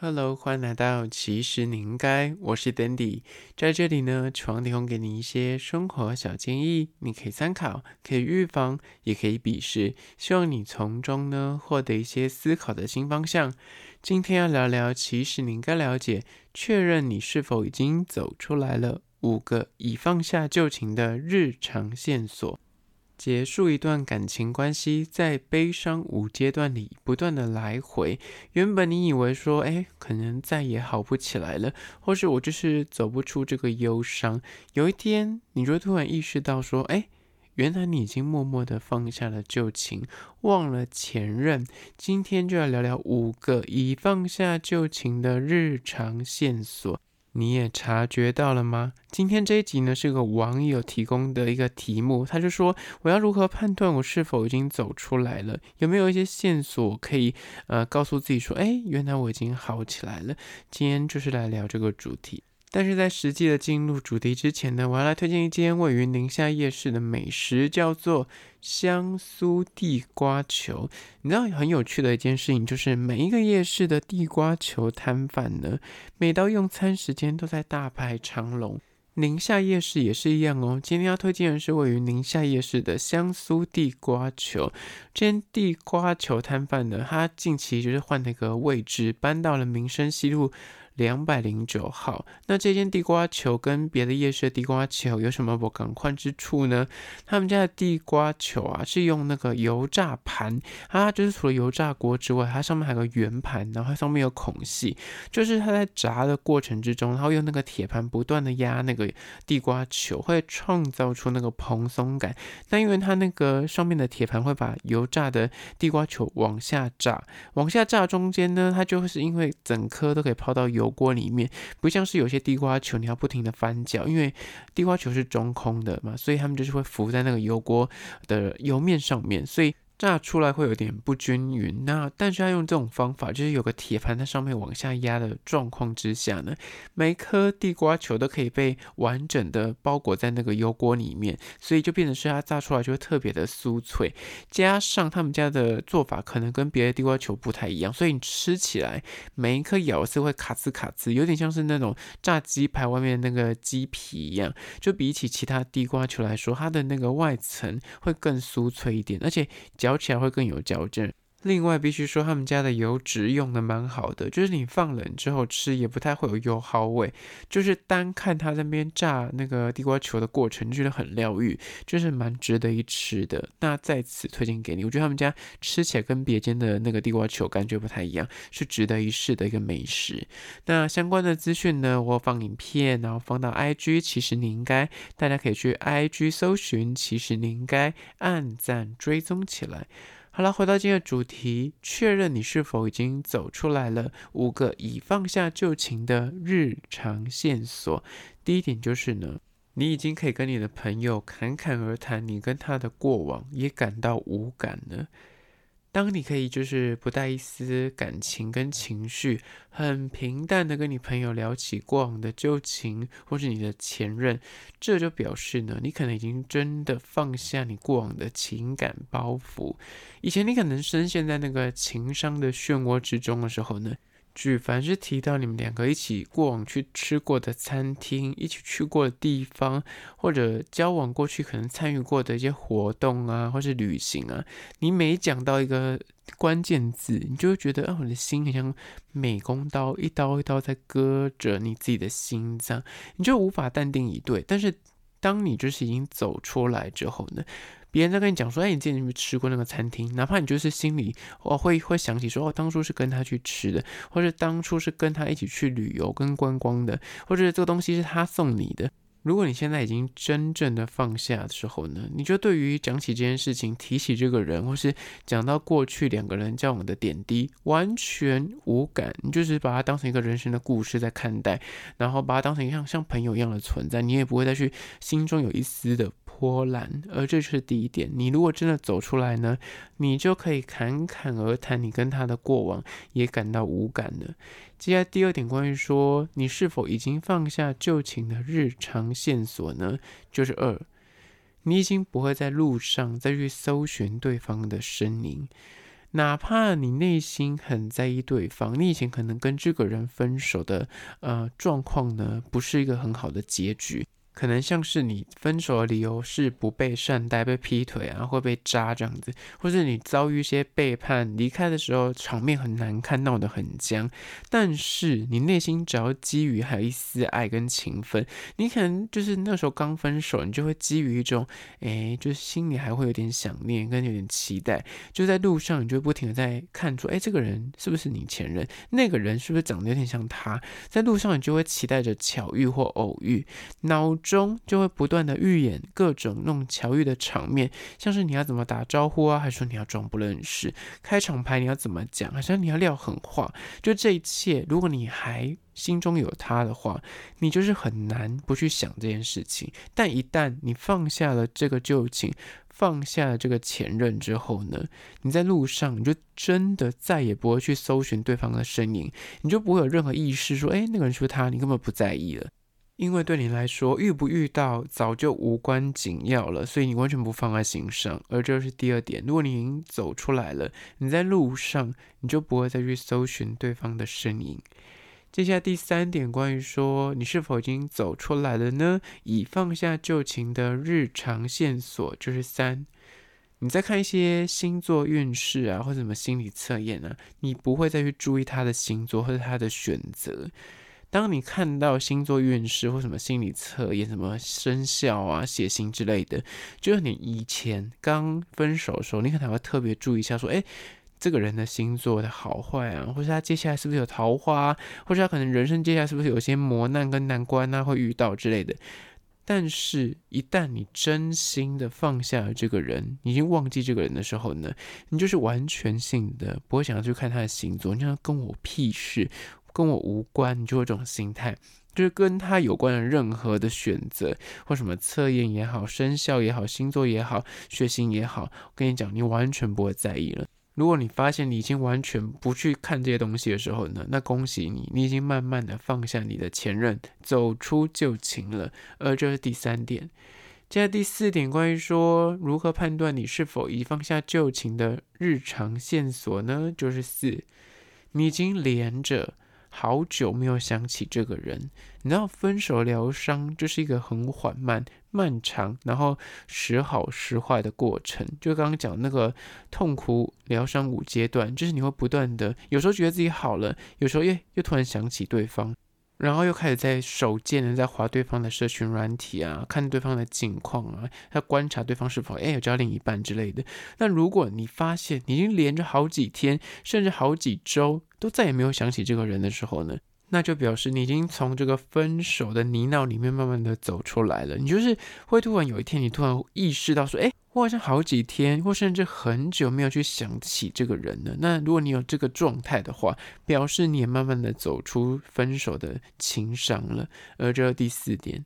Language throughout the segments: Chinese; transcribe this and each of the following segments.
Hello，欢迎来到其实你应该，我是 Dandy，在这里呢，希望提供给你一些生活小建议，你可以参考，可以预防，也可以比视，希望你从中呢获得一些思考的新方向。今天要聊聊，其实你应该了解，确认你是否已经走出来了五个已放下旧情的日常线索。结束一段感情关系，在悲伤五阶段里不断的来回。原本你以为说，哎，可能再也好不起来了，或是我就是走不出这个忧伤。有一天，你就突然意识到说，哎，原来你已经默默的放下了旧情，忘了前任。今天就要聊聊五个已放下旧情的日常线索。你也察觉到了吗？今天这一集呢，是个网友提供的一个题目，他就说，我要如何判断我是否已经走出来了？有没有一些线索可以呃告诉自己说，哎，原来我已经好起来了？今天就是来聊这个主题。但是在实际的进入主题之前呢，我要来推荐一间位于宁夏夜市的美食，叫做香酥地瓜球。你知道很有趣的一件事情，就是每一个夜市的地瓜球摊贩呢，每到用餐时间都在大排长龙。宁夏夜市也是一样哦。今天要推荐的是位于宁夏夜市的香酥地瓜球。这间地瓜球摊贩呢，他近期就是换了一个位置，搬到了民生西路。两百零九号，那这间地瓜球跟别的夜市的地瓜球有什么不同换之处呢？他们家的地瓜球啊，是用那个油炸盘，它就是除了油炸锅之外，它上面还有个圆盘，然后它上面有孔隙，就是它在炸的过程之中，然后用那个铁盘不断的压那个地瓜球，会创造出那个蓬松感。但因为它那个上面的铁盘会把油炸的地瓜球往下炸，往下炸中间呢，它就会是因为整颗都可以泡到油锅里面不像是有些地瓜球，你要不停的翻搅，因为地瓜球是中空的嘛，所以他们就是会浮在那个油锅的油面上面，所以。炸出来会有点不均匀，那但是要用这种方法，就是有个铁盘在上面往下压的状况之下呢，每颗地瓜球都可以被完整的包裹在那个油锅里面，所以就变成是它炸出来就会特别的酥脆。加上他们家的做法可能跟别的地瓜球不太一样，所以你吃起来每一颗咬是会卡兹卡兹，有点像是那种炸鸡排外面那个鸡皮一样。就比起其他地瓜球来说，它的那个外层会更酥脆一点，而且。嚼起来会更有嚼劲。另外，必须说他们家的油脂用的蛮好的，就是你放冷之后吃也不太会有油耗味。就是单看他在那边炸那个地瓜球的过程，觉得很疗愈，就是蛮值得一吃的。那在此推荐给你，我觉得他们家吃起来跟别间的那个地瓜球感觉不太一样，是值得一试的一个美食。那相关的资讯呢，我放影片，然后放到 IG，其实你应该大家可以去 IG 搜寻，其实你应该按赞追踪起来。好了，回到今天的主题，确认你是否已经走出来了。五个已放下旧情的日常线索。第一点就是呢，你已经可以跟你的朋友侃侃而谈，你跟他的过往，也感到无感了。当你可以就是不带一丝感情跟情绪，很平淡的跟你朋友聊起过往的旧情，或是你的前任，这就表示呢，你可能已经真的放下你过往的情感包袱。以前你可能深陷在那个情伤的漩涡之中的时候呢。举凡是提到你们两个一起过往去吃过的餐厅，一起去过的地方，或者交往过去可能参与过的一些活动啊，或是旅行啊，你每讲到一个关键字，你就会觉得，啊，我的心很像美工刀，一刀一刀在割着你自己的心脏，你就无法淡定以对。但是当你就是已经走出来之后呢，别人在跟你讲说，哎，你之前有没有吃过那个餐厅？哪怕你就是心里哦会会想起说，哦，当初是跟他去吃的，或者当初是跟他一起去旅游跟观光的，或者这个东西是他送你的。如果你现在已经真正的放下的时候呢，你就对于讲起这件事情，提起这个人，或是讲到过去两个人交往的点滴，完全无感，你就是把它当成一个人生的故事在看待，然后把它当成一样像朋友一样的存在，你也不会再去心中有一丝的。波澜，而这是第一点。你如果真的走出来呢，你就可以侃侃而谈，你跟他的过往也感到无感了。接下来第二点，关于说你是否已经放下旧情的日常线索呢？就是二，你已经不会在路上再去搜寻对方的身影。哪怕你内心很在意对方，你以前可能跟这个人分手的呃状况呢，不是一个很好的结局。可能像是你分手的理由是不被善待、被劈腿啊，会被渣这样子，或是你遭遇一些背叛，离开的时候场面很难看，闹得很僵。但是你内心只要基于还有一丝爱跟情分，你可能就是那时候刚分手，你就会基于一种，哎，就是心里还会有点想念跟有点期待，就在路上你就不停的在看出，哎，这个人是不是你前任？那个人是不是长得有点像他？在路上你就会期待着巧遇或偶遇，脑中就会不断的预演各种那种巧遇的场面，像是你要怎么打招呼啊，还是说你要装不认识？开场牌你要怎么讲？好像你要撂狠话。就这一切，如果你还心中有他的话，你就是很难不去想这件事情。但一旦你放下了这个旧情，放下了这个前任之后呢，你在路上你就真的再也不会去搜寻对方的身影，你就不会有任何意识说，哎，那个人是不是他？你根本不在意了。因为对你来说，遇不遇到早就无关紧要了，所以你完全不放在心上。而这是第二点，如果你已经走出来了，你在路上，你就不会再去搜寻对方的身影。接下来第三点，关于说你是否已经走出来了呢？已放下旧情的日常线索就是三，你在看一些星座运势啊，或者什么心理测验啊，你不会再去注意他的星座或者他的选择。当你看到星座运势或什么心理测验、什么生肖啊、血型之类的，就是你以前刚分手的时候，你可能会特别注意一下，说，哎，这个人的星座的好坏啊，或是他接下来是不是有桃花，或者他可能人生接下来是不是有些磨难跟难关啊会遇到之类的。但是，一旦你真心的放下了这个人，已经忘记这个人的时候呢，你就是完全性的不会想要去看他的星座，你想跟我屁事。跟我无关，你就有这种心态，就是跟他有关的任何的选择，或什么测验也好、生肖也好、星座也好、血型也好，我跟你讲，你完全不会在意了。如果你发现你已经完全不去看这些东西的时候呢，那恭喜你，你已经慢慢的放下你的前任，走出旧情了。而这是第三点。接下第四点，关于说如何判断你是否已放下旧情的日常线索呢？就是四，你已经连着。好久没有想起这个人，你知道分手疗伤就是一个很缓慢、漫长，然后时好时坏的过程。就刚刚讲那个痛苦疗伤五阶段，就是你会不断的，有时候觉得自己好了，有时候又又突然想起对方。然后又开始在手贱的在滑对方的社群软体啊，看对方的近况啊，要观察对方是否哎有交另一半之类的。那如果你发现你已经连着好几天，甚至好几周都再也没有想起这个人的时候呢，那就表示你已经从这个分手的泥淖里面慢慢的走出来了。你就是会突然有一天，你突然意识到说，哎。我好像好几天，或甚至很久没有去想起这个人了。那如果你有这个状态的话，表示你也慢慢的走出分手的情伤了。而这第四点，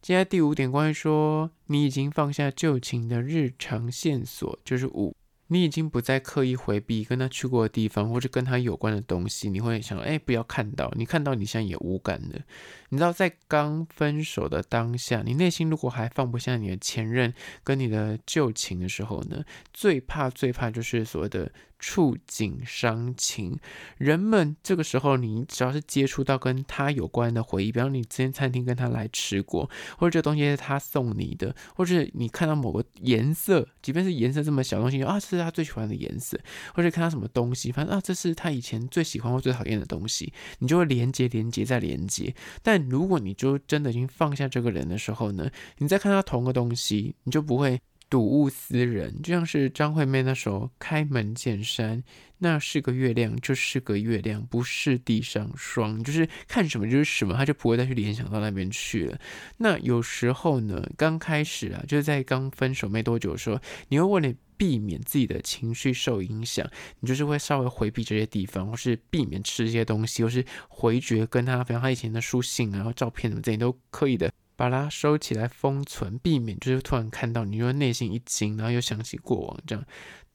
接下来第五点，关于说你已经放下旧情的日常线索，就是五。你已经不再刻意回避跟他去过的地方，或者跟他有关的东西。你会想，哎，不要看到，你看到你现在也无感的。你知道，在刚分手的当下，你内心如果还放不下你的前任跟你的旧情的时候呢，最怕最怕就是所谓的。触景伤情，人们这个时候，你只要是接触到跟他有关的回忆，比方你之前餐厅跟他来吃过，或者这东西是他送你的，或者你看到某个颜色，即便是颜色这么小东西，啊，这是他最喜欢的颜色，或者看到什么东西，反正啊，这是他以前最喜欢或最讨厌的东西，你就会连接、连接再连接。但如果你就真的已经放下这个人的时候呢，你再看到同个东西，你就不会。睹物思人，就像是张惠妹那首《开门见山》，那是个月亮，就是个月亮，不是地上霜。就是看什么就是什么，他就不会再去联想到那边去了。那有时候呢，刚开始啊，就是在刚分手没多久的时候，你会为了避免自己的情绪受影响，你就是会稍微回避这些地方，或是避免吃这些东西，或是回绝跟他，比方他以前的书信啊、然后照片什么这些都可以的。把它收起来封存，避免就是突然看到你，又内心一惊，然后又想起过往这样。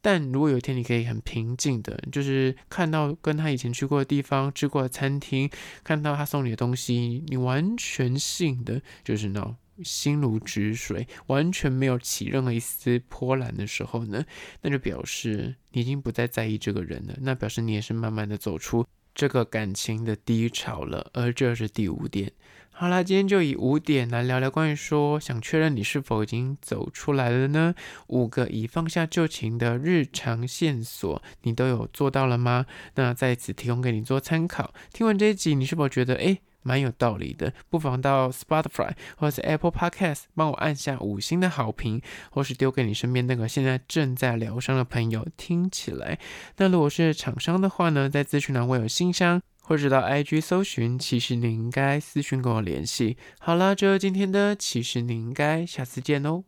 但如果有一天你可以很平静的，就是看到跟他以前去过的地方、吃过的餐厅，看到他送你的东西，你完全性的就是 no，心如止水，完全没有起任何一丝波澜的时候呢，那就表示你已经不再在意这个人了。那表示你也是慢慢的走出这个感情的低潮了。而这是第五点。好啦，今天就以五点来聊聊关于说想确认你是否已经走出来了呢？五个已放下旧情的日常线索，你都有做到了吗？那在此提供给你做参考。听完这一集，你是否觉得诶？蛮有道理的，不妨到 Spotify 或者是 Apple Podcast 帮我按下五星的好评，或是丢给你身边那个现在正在疗伤的朋友听起来。那如果是厂商的话呢，在资讯栏会有信箱，或者到 IG 搜寻，其实你应该私讯跟我联系。好啦，这就今天的，其实你应该下次见哦。